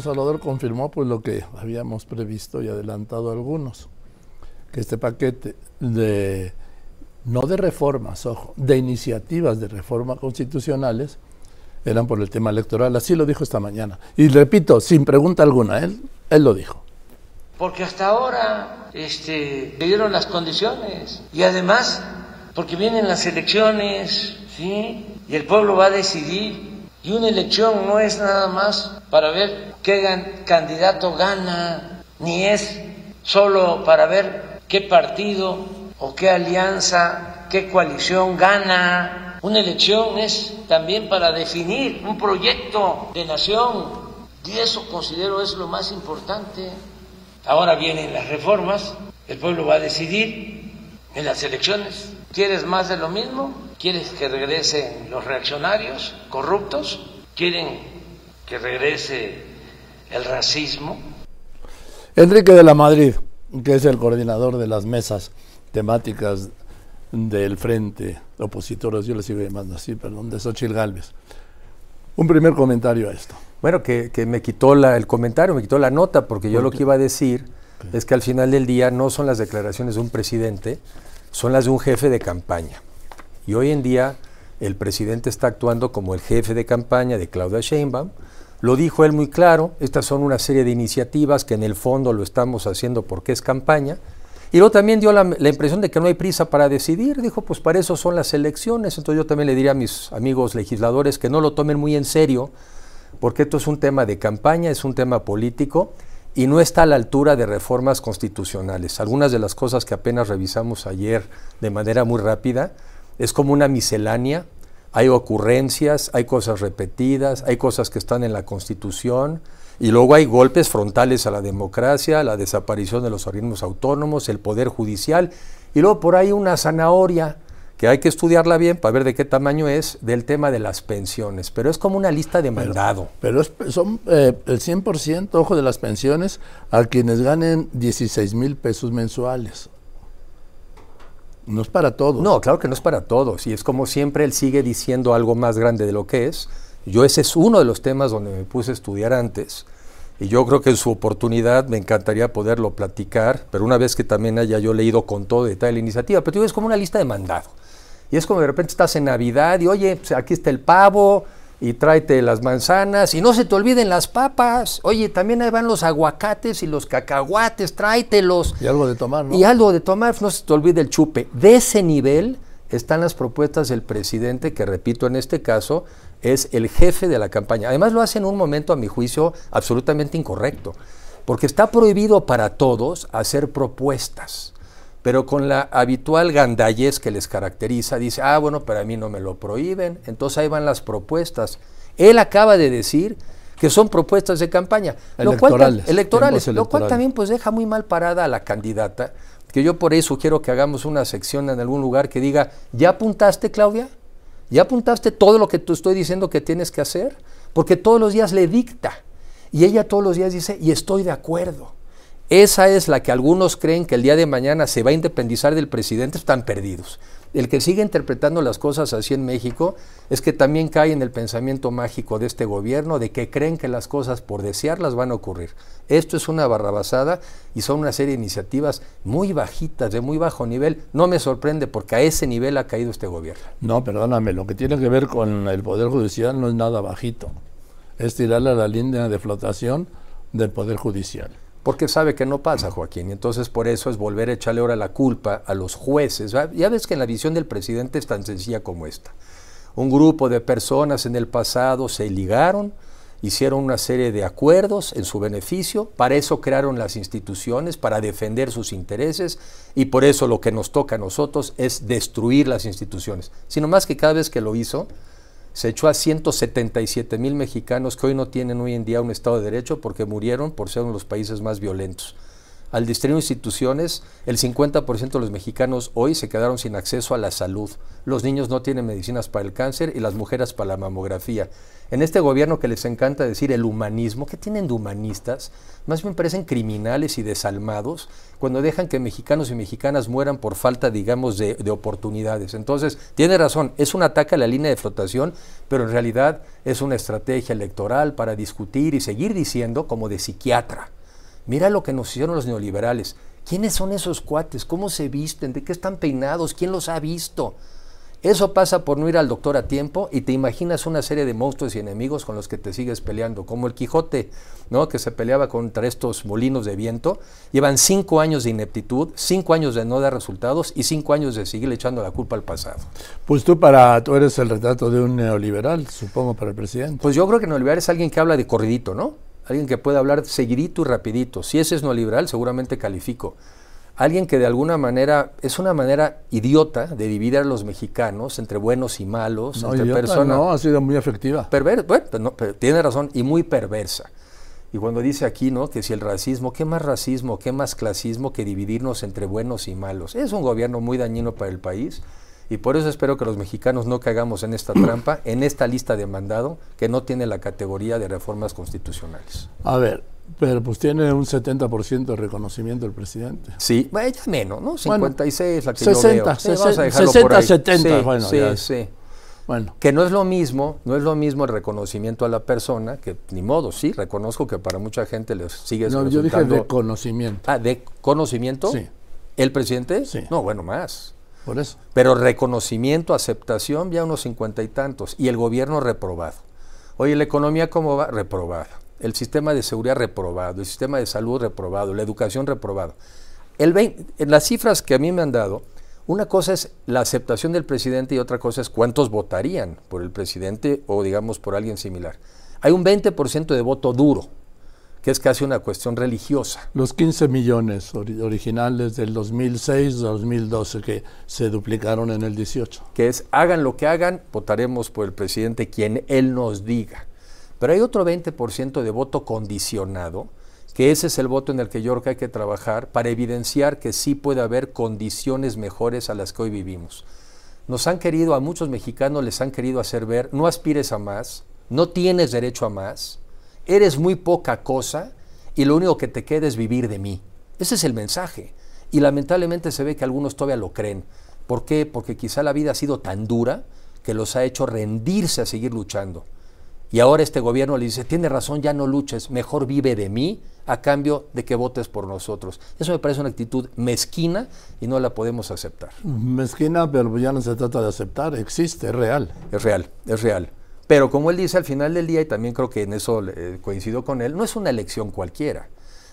Salvador confirmó pues lo que habíamos previsto y adelantado algunos, que este paquete de no de reformas, ojo, de iniciativas de reforma constitucionales eran por el tema electoral, así lo dijo esta mañana. Y repito, sin pregunta alguna, él, él lo dijo. Porque hasta ahora este, le dieron las condiciones y además porque vienen las elecciones, ¿sí? Y el pueblo va a decidir. Y una elección no es nada más para ver qué candidato gana, ni es solo para ver qué partido o qué alianza, qué coalición gana. Una elección es también para definir un proyecto de nación y eso considero es lo más importante. Ahora vienen las reformas, el pueblo va a decidir en las elecciones. ¿Quieres más de lo mismo? ¿Quieres que regresen los reaccionarios corruptos? ¿Quieren que regrese el racismo. Enrique de la Madrid, que es el coordinador de las mesas temáticas del Frente Opositores, yo le sigo llamando así, perdón, de Xochitl Galvez. Un primer comentario a esto. Bueno, que, me quitó la, el comentario, me quitó la nota, porque yo lo que iba a decir es que al final del día no son las declaraciones de un presidente, son las de un jefe de campaña. Y hoy en día el presidente está actuando como el jefe de campaña de Claudia Sheinbaum, lo dijo él muy claro, estas son una serie de iniciativas que en el fondo lo estamos haciendo porque es campaña. Y luego también dio la, impresión de que no hay prisa para decidir, dijo, pues para eso son las elecciones. Entonces yo también le diría a mis amigos legisladores que no lo tomen muy en serio, porque esto es un tema de campaña, es un tema político y no está a la altura de reformas constitucionales. Algunas de las cosas que apenas revisamos ayer de manera muy rápida es como una miscelánea hay ocurrencias, hay cosas repetidas, hay cosas que están en la Constitución, y luego hay golpes frontales a la democracia, la desaparición de los organismos autónomos, el poder judicial, y luego por ahí una zanahoria que hay que estudiarla bien para ver de qué tamaño es del tema de las pensiones, pero es como una lista de mandado. Pero, son eh, el 100%, ojo, de las pensiones a quienes ganen 16 mil pesos mensuales. No es para todos. No, claro que no es para todos. Y es como siempre él sigue diciendo algo más grande de lo que es. Yo ese es uno de los temas donde me puse a estudiar antes. Y yo creo que en su oportunidad me encantaría poderlo platicar, pero una vez que también haya yo leído con todo detalle la iniciativa, pero es como una lista de mandado. Y es como de repente estás en Navidad y oye, pues aquí está el pavo, y tráete las manzanas y no se te olviden las papas. Oye, también ahí van los aguacates y los cacahuates, tráetelos. Y algo de tomar, ¿no? Y algo de tomar, no se te olvide el chupe. De ese nivel están las propuestas del presidente, que repito en este caso, es el jefe de la campaña. Además lo hace en un momento, a mi juicio, absolutamente incorrecto, porque está prohibido para todos hacer propuestas pero con la habitual gandallez que les caracteriza, dice, ah, bueno, para mí no me lo prohíben, entonces ahí van las propuestas. Él acaba de decir que son propuestas de campaña, electorales, electorales, lo cual también pues deja muy mal parada a la candidata, que yo por eso quiero que hagamos una sección en algún lugar que diga, ¿ya apuntaste, Claudia? ¿Ya apuntaste todo lo que tú estoy diciendo que tienes que hacer? Porque todos los días le dicta y ella todos los días dice, y estoy de acuerdo. Esa es la que algunos creen que el día de mañana se va a independizar del presidente, están perdidos. El que sigue interpretando las cosas así en México es que también cae en el pensamiento mágico de este gobierno de que creen que las cosas por desearlas van a ocurrir. Esto es una barrabasada y son una serie de iniciativas muy bajitas, de muy bajo nivel. No me sorprende porque a ese nivel ha caído este gobierno. No, perdóname, lo que tiene que ver con el Poder Judicial no es nada bajito. Es tirarle a la línea de flotación del Poder Judicial porque sabe que no pasa, Joaquín. Y entonces por eso es volver a echarle ahora la culpa a los jueces. Ya ves que en la visión del presidente es tan sencilla como esta. Un grupo de personas en el pasado se ligaron, hicieron una serie de acuerdos en su beneficio, para eso crearon las instituciones, para defender sus intereses, y por eso lo que nos toca a nosotros es destruir las instituciones. Sino más que cada vez que lo hizo, se echó a 177 mil mexicanos que hoy no tienen hoy en día un Estado de Derecho porque murieron por ser uno de los países más violentos. Al distribuir instituciones, el 50% de los mexicanos hoy se quedaron sin acceso a la salud. Los niños no tienen medicinas para el cáncer y las mujeres para la mamografía. En este gobierno que les encanta decir el humanismo, ¿qué tienen de humanistas? Más bien parecen criminales y desalmados cuando dejan que mexicanos y mexicanas mueran por falta, digamos, de, de oportunidades. Entonces, tiene razón, es un ataque a la línea de flotación, pero en realidad es una estrategia electoral para discutir y seguir diciendo como de psiquiatra Mira lo que nos hicieron los neoliberales. ¿Quiénes son esos cuates? ¿Cómo se visten? ¿De qué están peinados? ¿Quién los ha visto? Eso pasa por no ir al doctor a tiempo y te imaginas una serie de monstruos y enemigos con los que te sigues peleando, como el Quijote, ¿no? que se peleaba contra estos molinos de viento. Llevan cinco años de ineptitud, cinco años de no dar resultados y cinco años de seguir echando la culpa al pasado. Pues tú para tú eres el retrato de un neoliberal, supongo, para el presidente. Pues yo creo que neoliberal es alguien que habla de corridito, ¿no? Alguien que pueda hablar seguidito y rapidito. Si ese es no liberal, seguramente califico. Alguien que de alguna manera es una manera idiota de dividir a los mexicanos entre buenos y malos, no, entre personas. No, ha sido muy efectiva. Perver bueno, tiene razón, y muy perversa. Y cuando dice aquí, ¿no? Que si el racismo, ¿qué más racismo, qué más clasismo que dividirnos entre buenos y malos? Es un gobierno muy dañino para el país y por eso espero que los mexicanos no caigamos en esta trampa, en esta lista de mandado que no tiene la categoría de reformas constitucionales. A ver, pero pues tiene un 70% de reconocimiento el presidente. Sí, bueno, ya menos, ¿no? 56 la que 60, yo veo. 60, 70, bueno, sí, sí. Bueno. Que no es lo mismo, no es lo mismo el reconocimiento a la persona, que ni modo, sí, reconozco que para mucha gente les sigue No, yo dije de conocimiento. Ah, ¿de conocimiento? Sí. ¿El presidente? Sí. No, bueno, más. Por eso. Pero reconocimiento, aceptación, ya unos cincuenta y tantos. Y el gobierno reprobado. Oye, la economía cómo va? Reprobada. El sistema de seguridad reprobado. El sistema de salud reprobado. La educación reprobado. El en las cifras que a mí me han dado, una cosa es la aceptación del presidente y otra cosa es cuántos votarían por el presidente o digamos por alguien similar. Hay un 20% de voto duro que es casi una cuestión religiosa. Los 15 millones originales del 2006-2012 que se duplicaron en el 18. Que es, hagan lo que hagan, votaremos por el presidente quien él nos diga. Pero hay otro 20% de voto condicionado, que ese es el voto en el que yo creo que hay que trabajar para evidenciar que sí puede haber condiciones mejores a las que hoy vivimos. Nos han querido, a muchos mexicanos les han querido hacer ver, no aspires a más, no tienes derecho a más, eres muy poca cosa y lo único que te queda es vivir de mí. Ese es el mensaje. Y lamentablemente se ve que algunos todavía lo creen. ¿Por qué? Porque quizá la vida ha sido tan dura que los ha hecho rendirse a seguir luchando. Y ahora este gobierno le dice, tiene razón, ya no luches, mejor vive de mí a cambio de que votes por nosotros. Eso me parece una actitud mezquina y no la podemos aceptar. Mezquina, pero ya no se trata de aceptar, existe, es real. Es real, es real. Pero como él dice al final del día, y también creo que en eso eh, coincido con él, no es una elección cualquiera.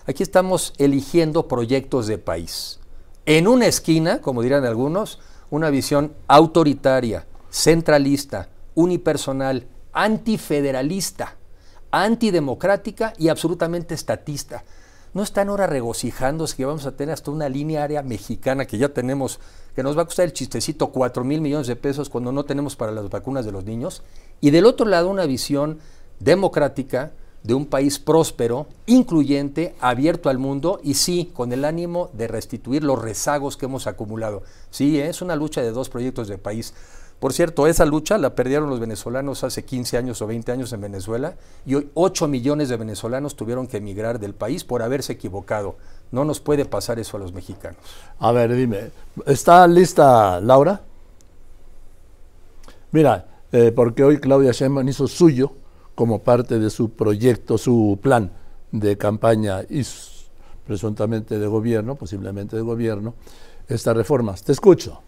Aquí estamos eligiendo proyectos de país. En una esquina, como dirán algunos, una visión autoritaria, centralista, unipersonal, antifederalista, antidemocrática y absolutamente estatista no están ahora regocijándose que vamos a tener hasta una línea área mexicana que ya tenemos, que nos va a costar el chistecito 4 mil millones de pesos cuando no tenemos para las vacunas de los niños. Y del otro lado una visión democrática de un país próspero, incluyente, abierto al mundo y sí, con el ánimo de restituir los rezagos que hemos acumulado. Sí, es una lucha de dos proyectos de país. Por cierto, esa lucha la perdieron los venezolanos hace 15 años o 20 años en Venezuela y hoy 8 millones de venezolanos tuvieron que emigrar del país por haberse equivocado. No nos puede pasar eso a los mexicanos. A ver, dime, ¿está lista Laura? Mira, eh, porque hoy Claudia Sheinbaum hizo suyo como parte de su proyecto, su plan de campaña y presuntamente de gobierno, posiblemente de gobierno, estas reformas. Te escucho.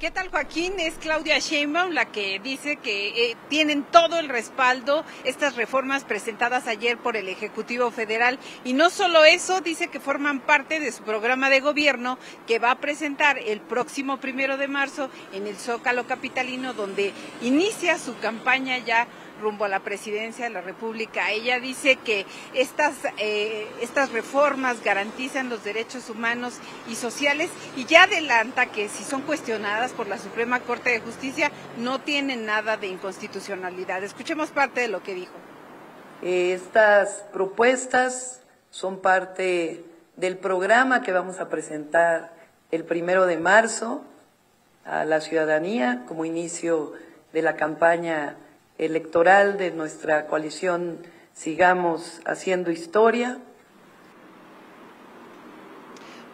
¿Qué tal Joaquín? Es Claudia Sheinbaum la que dice que eh, tienen todo el respaldo estas reformas presentadas ayer por el Ejecutivo Federal y no solo eso, dice que forman parte de su programa de gobierno que va a presentar el próximo primero de marzo en el Zócalo Capitalino donde inicia su campaña ya rumbo a la presidencia de la República. Ella dice que estas, eh, estas reformas garantizan los derechos humanos y sociales y ya adelanta que si son cuestionadas por la Suprema Corte de Justicia no tienen nada de inconstitucionalidad. Escuchemos parte de lo que dijo. Estas propuestas son parte del programa que vamos a presentar el primero de marzo a la ciudadanía como inicio de la campaña electoral de nuestra coalición Sigamos Haciendo Historia.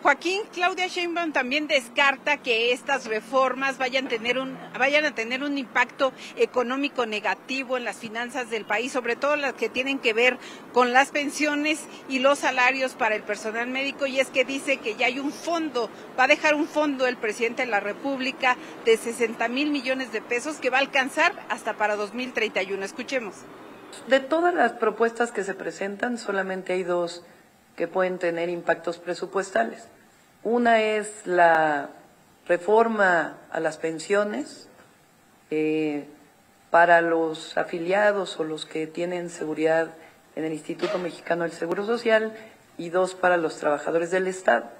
Joaquín, Claudia Sheinbaum también descarta que estas reformas vayan tener un vayan a tener un impacto económico negativo en las finanzas del país, sobre todo las que tienen que ver con las pensiones y los salarios para el personal médico y es que dice que ya hay un fondo, va a dejar un fondo el presidente de la República de 60 mil millones de pesos que va a alcanzar hasta para 2031. Escuchemos. De todas las propuestas que se presentan, solamente hay dos que pueden tener impactos presupuestales. Una es la reforma a las pensiones eh, para los afiliados o los que tienen seguridad en el Instituto Mexicano del Seguro Social y dos para los trabajadores del Estado.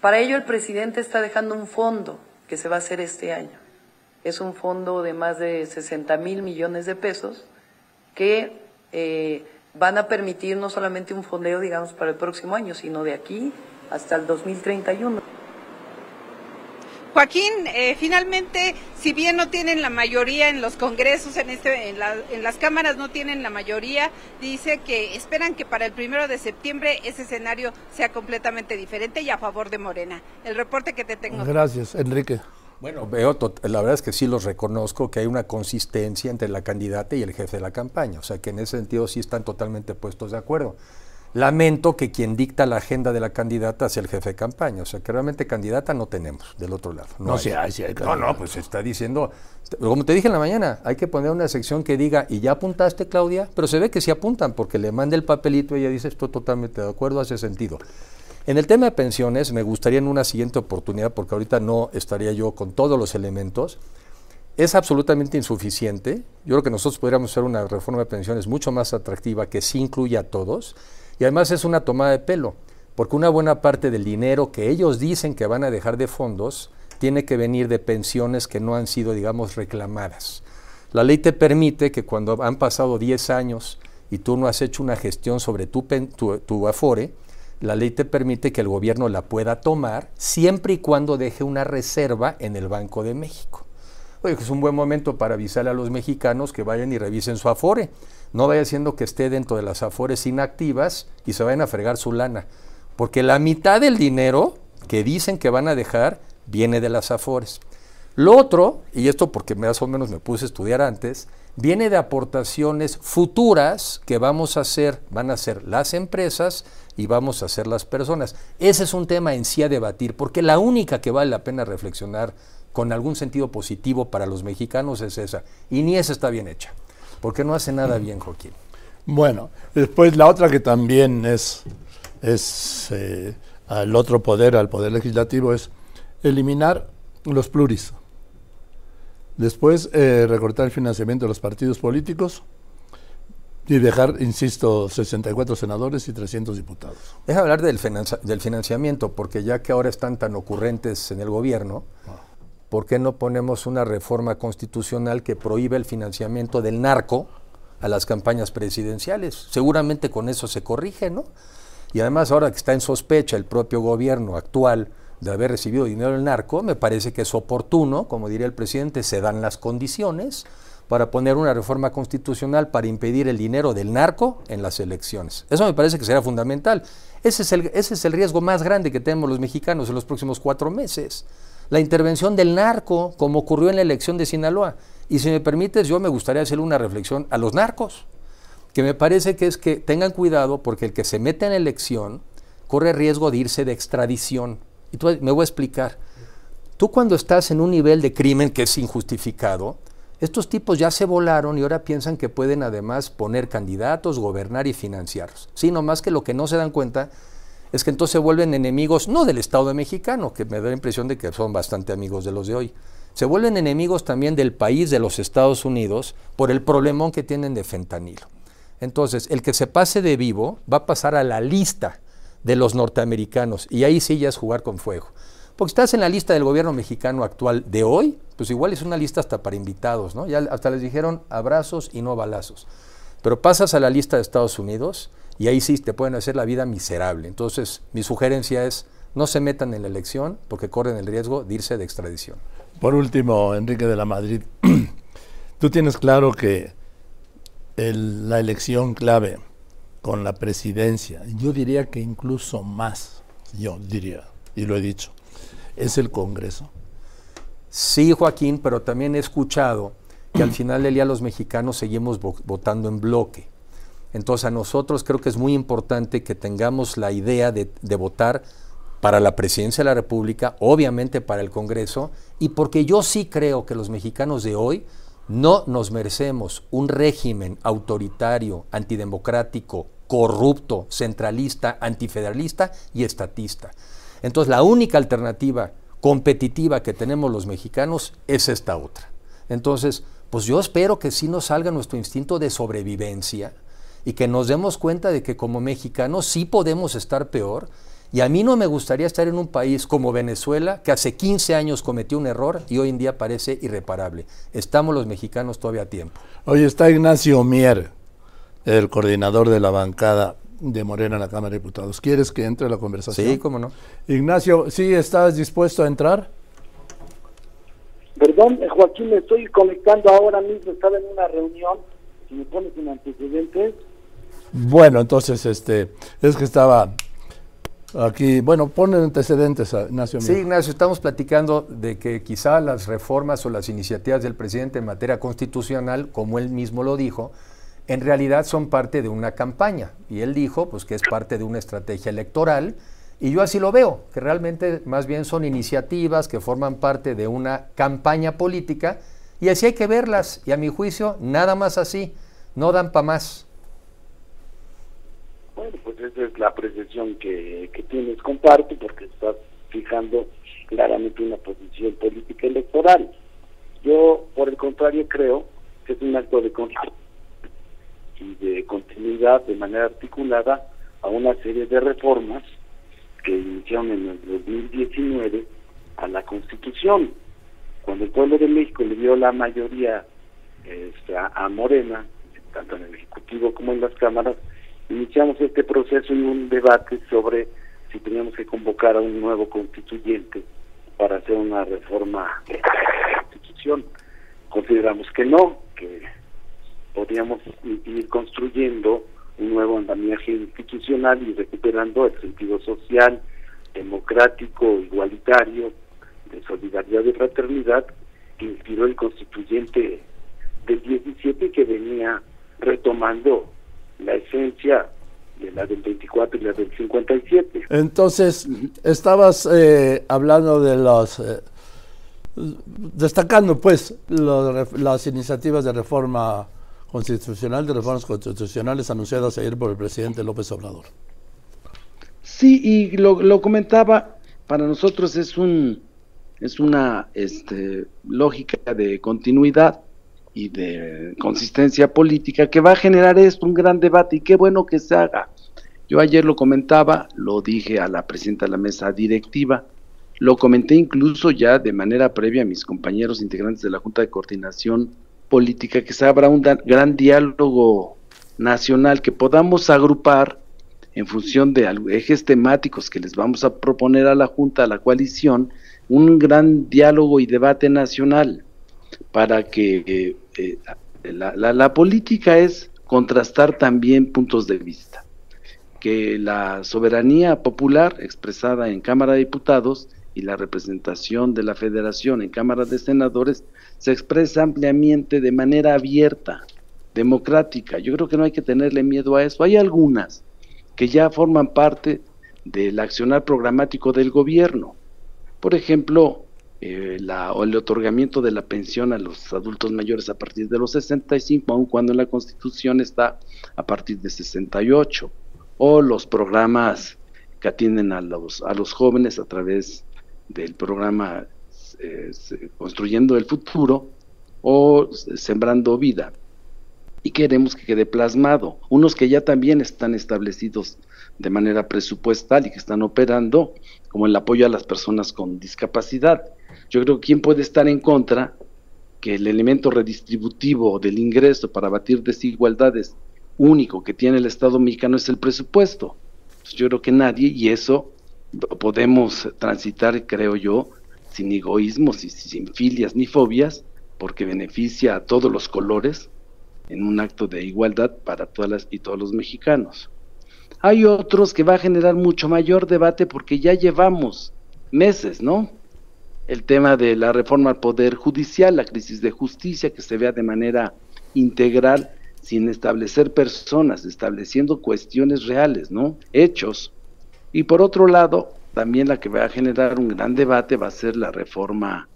Para ello el presidente está dejando un fondo que se va a hacer este año. Es un fondo de más de 60 mil millones de pesos que eh, van a permitir no solamente un fondeo, digamos, para el próximo año, sino de aquí hasta el 2031. Joaquín, eh, finalmente, si bien no tienen la mayoría en los congresos, en, este, en, en, las cámaras no tienen la mayoría, dice que esperan que para el primero de septiembre ese escenario sea completamente diferente y a favor de Morena. El reporte que te tengo. Gracias, Enrique. Bueno, veo, la verdad es que sí los reconozco que hay una consistencia entre la candidata y el jefe de la campaña, o sea que en ese sentido sí están totalmente puestos de acuerdo. Lamento que quien dicta la agenda de la candidata sea el jefe de campaña. O sea, que realmente candidata no tenemos del otro lado. No, hay, hay No, no, pues está diciendo. Como te dije en la mañana, hay que poner una sección que diga, ¿y ya apuntaste, Claudia? Pero se ve que sí apuntan, porque le manda el papelito y ella dice, estoy totalmente de acuerdo, hace sentido. En el tema de pensiones, me gustaría en una siguiente oportunidad, porque ahorita no estaría yo con todos los elementos. Es absolutamente insuficiente. Yo creo que nosotros podríamos hacer una reforma de pensiones mucho más atractiva que sí incluya a todos y además es una tomada de pelo, porque una buena parte del dinero que ellos dicen que van a dejar de fondos tiene que venir de pensiones que no han sido, digamos, reclamadas. La ley te permite que cuando han pasado 10 años y tú no has hecho una gestión sobre tu, tu, afore, la ley te permite que el gobierno la pueda tomar siempre y cuando deje una reserva en el Banco de México. Es un buen momento para avisarle a los mexicanos que vayan y revisen su afore no vaya siendo que esté dentro de las afores inactivas y se vayan a fregar su lana. Porque la mitad del dinero que dicen que van a dejar viene de las afores. Lo otro, y esto porque más o menos me puse a estudiar antes, viene de aportaciones futuras que vamos a hacer, van a hacer las empresas y vamos a hacer las personas. Ese es un tema en sí a debatir, porque la única que vale la pena reflexionar con algún sentido positivo para los mexicanos es esa, y ni esa está bien hecha porque no hace nada bien Joaquín. Bueno, después la otra que también es, es eh, al otro poder, al poder legislativo, es eliminar los pluris. Después eh, recortar el financiamiento de los partidos políticos y dejar, insisto, 64 senadores y 300 diputados. Deja hablar del, del financiamiento, porque ya que ahora están tan ocurrentes en el gobierno, ah. ¿Por qué no ponemos una reforma constitucional que prohíbe el financiamiento del narco a las campañas presidenciales? Seguramente con eso se corrige, ¿no? Y además ahora que está en sospecha el propio gobierno actual de haber recibido dinero del narco, me parece que es oportuno, como diría el presidente, se dan las condiciones para poner una reforma constitucional para impedir el dinero del narco en las elecciones. Eso me parece que será fundamental. Ese es el, ese es el riesgo más grande que tenemos los mexicanos en los próximos cuatro meses la intervención del narco, como ocurrió en la elección de Sinaloa. Y si me permites, yo me gustaría hacer una reflexión a los narcos, que me parece que es que tengan cuidado porque el que se mete en elección corre riesgo de irse de extradición. Y tú, me voy a explicar. Tú cuando estás en un nivel de crimen que es injustificado, estos tipos ya se volaron y ahora piensan que pueden además poner candidatos, gobernar y financiarlos. Sí, más que lo que no se dan cuenta es que entonces se vuelven enemigos, no del Estado mexicano, que me da la impresión de que son bastante amigos de los de hoy, se vuelven enemigos también del país de los Estados Unidos por el problemón que tienen de fentanilo. Entonces, el que se pase de vivo va a pasar a la lista de los norteamericanos y ahí sí ya es jugar con fuego. Porque estás en la lista del gobierno mexicano actual de hoy, pues igual es una lista hasta para invitados, ¿no? Ya hasta les dijeron abrazos y no balazos. Pero pasas a la lista de Estados Unidos y ahí sí te pueden hacer la vida miserable. Entonces, mi sugerencia es no se metan en la elección porque corren el riesgo de irse de extradición. Por último, Enrique de la Madrid, tú tienes claro que la elección clave con la presidencia, yo diría que incluso más, yo diría, y lo he dicho, es el Congreso. Sí, Joaquín, pero también he escuchado que al final del día los mexicanos seguimos votando en bloque. Entonces a nosotros creo que es muy importante que tengamos la idea de, de votar para la presidencia de la República, obviamente para el Congreso, y porque yo sí creo que los mexicanos de hoy no nos merecemos un régimen autoritario, antidemocrático, corrupto, centralista, antifederalista y estatista. Entonces la única alternativa competitiva que tenemos los mexicanos es esta otra. Entonces, pues yo espero que sí nos salga nuestro instinto de sobrevivencia y que nos demos cuenta de que como mexicanos sí podemos estar peor. Y a mí no me gustaría estar en un país como Venezuela, que hace 15 años cometió un error y hoy en día parece irreparable. Estamos los mexicanos todavía a tiempo. Hoy está Ignacio Mier, el coordinador de la bancada de Morena en la Cámara de Diputados. ¿Quieres que entre a la conversación? Sí, cómo no. Ignacio, ¿sí estás dispuesto a entrar? Perdón, eh, Joaquín, me estoy conectando ahora mismo, estaba en una reunión, si me pones en antecedentes. Bueno, entonces, este, es que estaba aquí, bueno, ponen antecedentes a Ignacio. Sí, Ignacio, estamos platicando de que quizá las reformas o las iniciativas del presidente en materia constitucional, como él mismo lo dijo, en realidad son parte de una campaña. Y él dijo pues, que es parte de una estrategia electoral. Y yo así lo veo, que realmente más bien son iniciativas que forman parte de una campaña política y así hay que verlas. Y a mi juicio, nada más así, no dan para más. Bueno, pues esa es la apreciación que, que tienes, comparto, porque estás fijando claramente una posición política electoral. Yo, por el contrario, creo que es un acto de y de continuidad de manera articulada a una serie de reformas que iniciaron en el 2019 a la Constitución. Cuando el pueblo de México le dio la mayoría este, a, Morena, tanto en el Ejecutivo como en las cámaras, iniciamos este proceso en un debate sobre si teníamos que convocar a un nuevo constituyente para hacer una reforma de la Constitución. Consideramos que no, que podríamos ir construyendo un nuevo andamiaje institucional y recuperando el sentido social, democrático, igualitario, de solidaridad y fraternidad que inspiró el constituyente del 17 que venía retomando la esencia de la del 24 y la del 57. Entonces, estabas eh, hablando de los... Eh, destacando pues las iniciativas de reforma constitucional de reformas constitucionales anunciadas ayer por el presidente López Obrador. Sí, y lo, comentaba, para nosotros es un es una este, lógica de continuidad y de consistencia política que va a generar esto, un gran debate, y qué bueno que se haga. Yo ayer lo comentaba, lo dije a la presidenta de la mesa directiva, lo comenté incluso ya de manera previa a mis compañeros integrantes de la Junta de Coordinación política, que se abra un gran diálogo nacional, que podamos agrupar en función de ejes temáticos que les vamos a proponer a la Junta, a la coalición, un gran diálogo y debate nacional para que eh, la, la política es contrastar también puntos de vista, que la soberanía popular expresada en Cámara de Diputados y la representación de la federación en Cámara de Senadores se expresa ampliamente de manera abierta, democrática. Yo creo que no hay que tenerle miedo a eso. Hay algunas que ya forman parte del accionar programático del gobierno. Por ejemplo, eh, el otorgamiento de la pensión a los adultos mayores a partir de los 65, aun cuando en la Constitución está a partir de 68, o los programas que atienden a los, a los jóvenes a través del programa eh, Construyendo el Futuro o Sembrando Vida. Y queremos que quede plasmado. Unos que ya también están establecidos de manera presupuestal y que están operando, como el apoyo a las personas con discapacidad. Yo creo que quién puede estar en contra que el elemento redistributivo del ingreso para batir desigualdades único que tiene el Estado mexicano es el presupuesto. Yo creo que nadie, y eso podemos transitar, creo yo, sin egoísmos y sin filias ni fobias, porque beneficia a todos los colores en un acto de igualdad para todas las y todos los mexicanos. Hay otros que va a generar mucho mayor debate porque ya llevamos meses, ¿no? El tema de la reforma al poder judicial, la crisis de justicia que se vea de manera integral sin establecer personas, estableciendo cuestiones reales, ¿no? Hechos. Y por otro lado, también la que va a generar un gran debate va a ser la reforma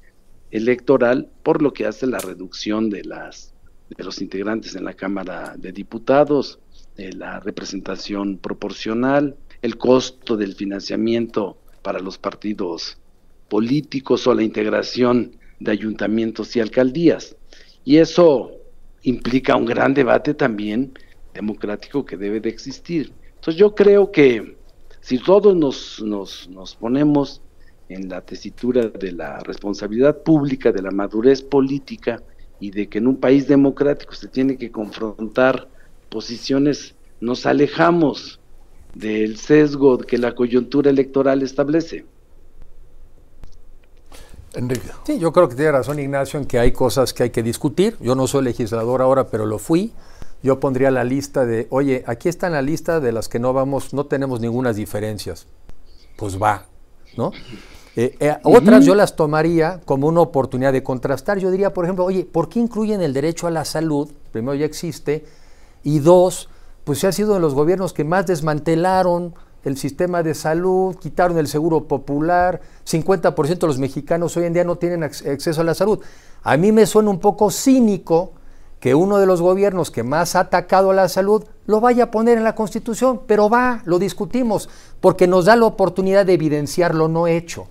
electoral, por lo que hace la reducción de las de los integrantes en la Cámara de Diputados, de la representación proporcional, el costo del financiamiento para los partidos políticos o la integración de ayuntamientos y alcaldías. Y eso implica un gran debate también democrático que debe de existir. Entonces yo creo que si todos nos, nos, nos ponemos en la tesitura de la responsabilidad pública, de la madurez política y de que en un país democrático se tiene que confrontar posiciones, nos alejamos del sesgo que la coyuntura electoral establece. Enrique. Sí, yo creo que tiene razón Ignacio en que hay cosas que hay que discutir. Yo no soy legislador ahora, pero lo fui. Yo pondría la lista de, oye, aquí está en la lista de las que no vamos, no tenemos ninguna diferencias. Pues va, ¿no? Eh, eh, otras yo las tomaría como una oportunidad de contrastar. Yo diría, por ejemplo, oye, ¿por qué incluyen el derecho a la salud? Primero ya existe. Y dos, pues se ha sido de los gobiernos que más desmantelaron el sistema de salud, quitaron el seguro popular, 50% de los mexicanos hoy en día no tienen acceso a la salud. A mí me suena un poco cínico que uno de los gobiernos que más ha atacado a la salud lo vaya a poner en la Constitución, pero va, lo discutimos, porque nos da la oportunidad de evidenciar lo no hecho.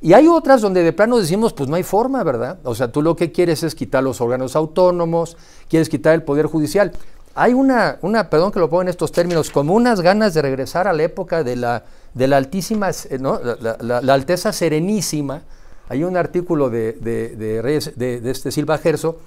Y hay otras donde de plano decimos, pues no hay forma, ¿verdad? O sea, tú lo que quieres es quitar los órganos autónomos, quieres quitar el Poder Judicial hay una, una, perdón que lo pongo en estos términos, como unas ganas de regresar a la época de la, de la altísima, eh, ¿no? la, Alteza Serenísima. Hay un artículo de, de, de, este Silva Gerso,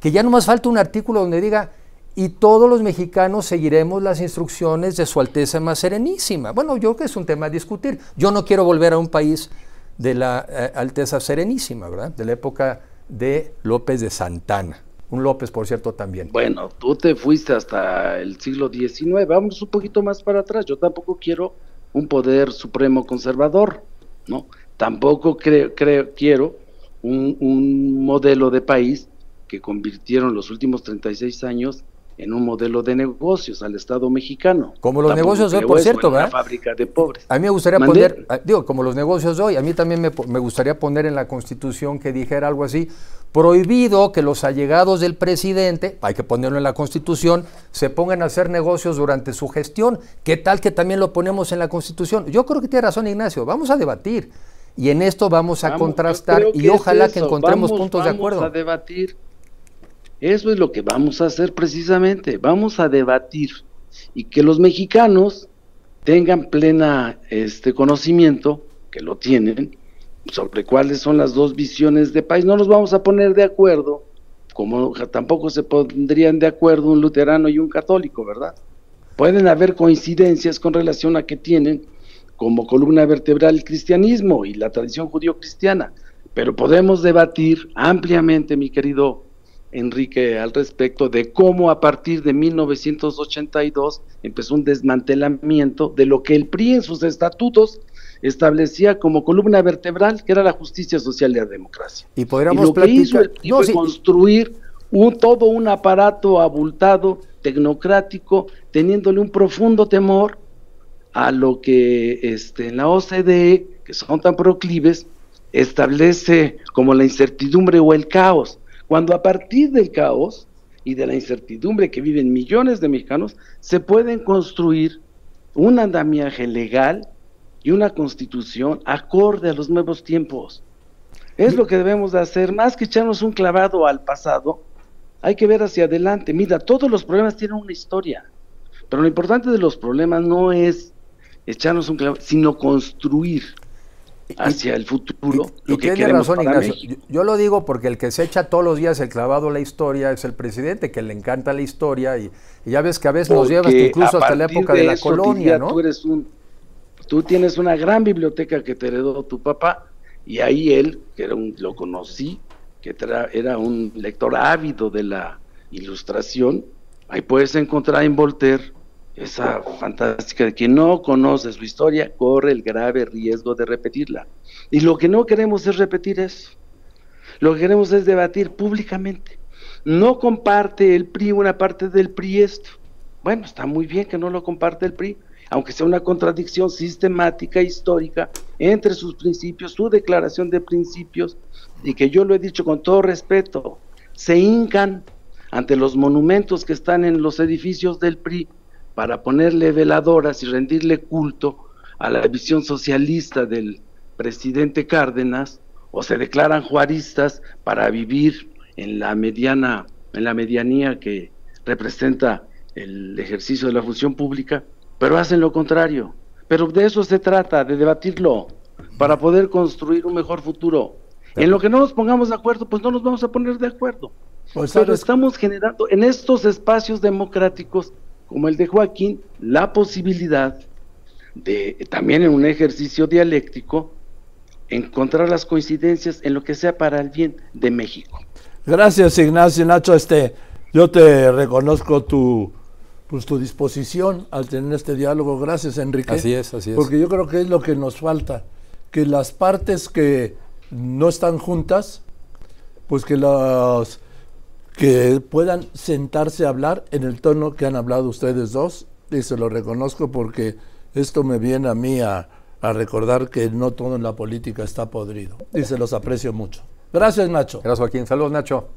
que ya no más falta un artículo donde diga, y todos los mexicanos seguiremos las instrucciones de Su Alteza más Serenísima. Bueno, yo creo que es un tema a discutir. Yo no quiero volver a un país de la eh, Alteza Serenísima, ¿verdad? De la época de López de Santana. Un López, por cierto, también. Bueno, tú te fuiste hasta el siglo XIX, vamos un poquito más para atrás. Yo tampoco quiero un poder supremo conservador, ¿no? Tampoco creo, creo, quiero un, un modelo de país que convirtieron los últimos 36 años en un modelo de negocios al Estado mexicano. Como los negocios hoy, por cierto, ¿verdad? fábrica de pobres. A mí me gustaría poner, ah, digo, como los negocios hoy, a mí también me, me, gustaría poner en la Constitución que dijera algo así, prohibido que los allegados del presidente, hay que ponerlo en la Constitución, se pongan a hacer negocios durante su gestión. ¿Qué tal que también lo ponemos en la Constitución? Yo creo que tiene razón Ignacio, vamos a debatir. Y en esto vamos a contrastar y ojalá que encontremos puntos de acuerdo. Vamos a debatir eso es lo que vamos a hacer precisamente, vamos a debatir y que los mexicanos tengan plena este conocimiento, que lo tienen, sobre cuáles son las dos visiones de país. No nos vamos a poner de acuerdo, como tampoco se pondrían de acuerdo un luterano y un católico, ¿verdad? Pueden haber coincidencias con relación a que tienen como columna vertebral el cristianismo y la tradición judío-cristiana, pero podemos debatir ampliamente, mi querido Enrique al respecto de cómo a partir de 1982 empezó un desmantelamiento de lo que el PRI en sus estatutos establecía como columna vertebral, que era la justicia social y la democracia. Y podríamos lo que hizo el PRI fue construir un, todo un aparato abultado, tecnocrático, teniéndole un profundo temor a lo que este, en la OCDE, que son tan proclives, establece como la incertidumbre o el caos cuando a partir del caos y de la incertidumbre que viven millones de mexicanos, se pueden construir un andamiaje legal y una constitución acorde a los nuevos tiempos. Es lo que debemos de hacer, más que echarnos un clavado al pasado, hay que ver hacia adelante. Mira, todos los problemas tienen una historia, pero lo importante de los problemas no es echarnos un clavado, sino construir hacia el futuro. Y, lo que tiene razón, Ignacio. Yo, yo, lo digo porque el que se echa todos los días el clavado a la historia es el presidente, que le encanta la historia y, y ya ves que a veces nos lleva incluso hasta la época de, de la colonia, ¿no? Tú, eres un, tú tienes una gran biblioteca que te heredó tu papá y ahí él, que era un, lo conocí, que era, era un lector ávido de la ilustración, ahí puedes encontrar en Voltaire esa fantástica de quien no conoce su historia corre el grave riesgo de repetirla. Y lo que no queremos es repetir eso. Lo que queremos es debatir públicamente. No comparte el PRI una parte del PRI esto. Bueno, está muy bien que no lo comparte el PRI, aunque sea una contradicción sistemática, histórica, entre sus principios, su declaración de principios, y que yo lo he dicho con todo respeto, se hincan ante los monumentos que están en los edificios del PRI para ponerle veladoras y rendirle culto a la visión socialista del presidente Cárdenas, o se declaran juaristas para vivir en la mediana, en la medianía que representa el ejercicio de la función pública, pero hacen lo contrario. Pero de eso se trata, de debatirlo, para poder construir un mejor futuro. En lo que no nos pongamos de acuerdo, pues no nos vamos a poner de acuerdo. Pues pero estamos generando en estos espacios democráticos como el de Joaquín, la posibilidad de, también en un ejercicio dialéctico, encontrar las coincidencias en lo que sea para el bien de México. Gracias, Ignacio Nacho. Este, yo te reconozco tu, pues, tu disposición al tener este diálogo. Gracias, Enrique. Así es, así es. Porque yo creo que es lo que nos falta, que las partes que no están juntas, pues que las que puedan sentarse a hablar en el tono que han hablado ustedes dos, y se lo reconozco porque esto me viene a mí a, a recordar que no todo en la política está podrido, y se los aprecio mucho. Gracias, Nacho. Gracias, Joaquín. Saludos, Nacho.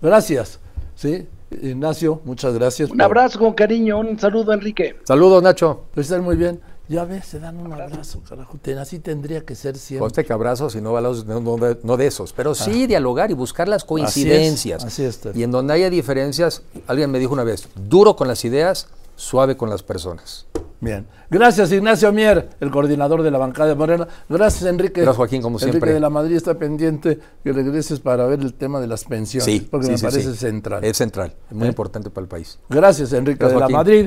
Gracias. Sí, Ignacio, muchas gracias. Un por... abrazo con cariño, un saludo, Enrique. Saludos, Nacho. Están muy bien. Ya ves, se dan un abrazo, carajo. Así tendría que ser siempre. Conste que abrazos y no, no, de, no de esos, pero sí ah. dialogar y buscar las coincidencias. Así es, así es y en donde haya diferencias, alguien me dijo una vez, duro con las ideas, suave con las personas. Bien. Gracias, Ignacio Mier, el coordinador de la bancada de Morena. Gracias, Enrique. Gracias, Joaquín, como Enrique siempre. de la Madrid está pendiente que regreses para ver el tema de las pensiones. Sí, porque sí, me sí, parece sí. central. Es central, es muy ¿Eh? importante para el país. Gracias, Enrique Gracias, de la. Madrid.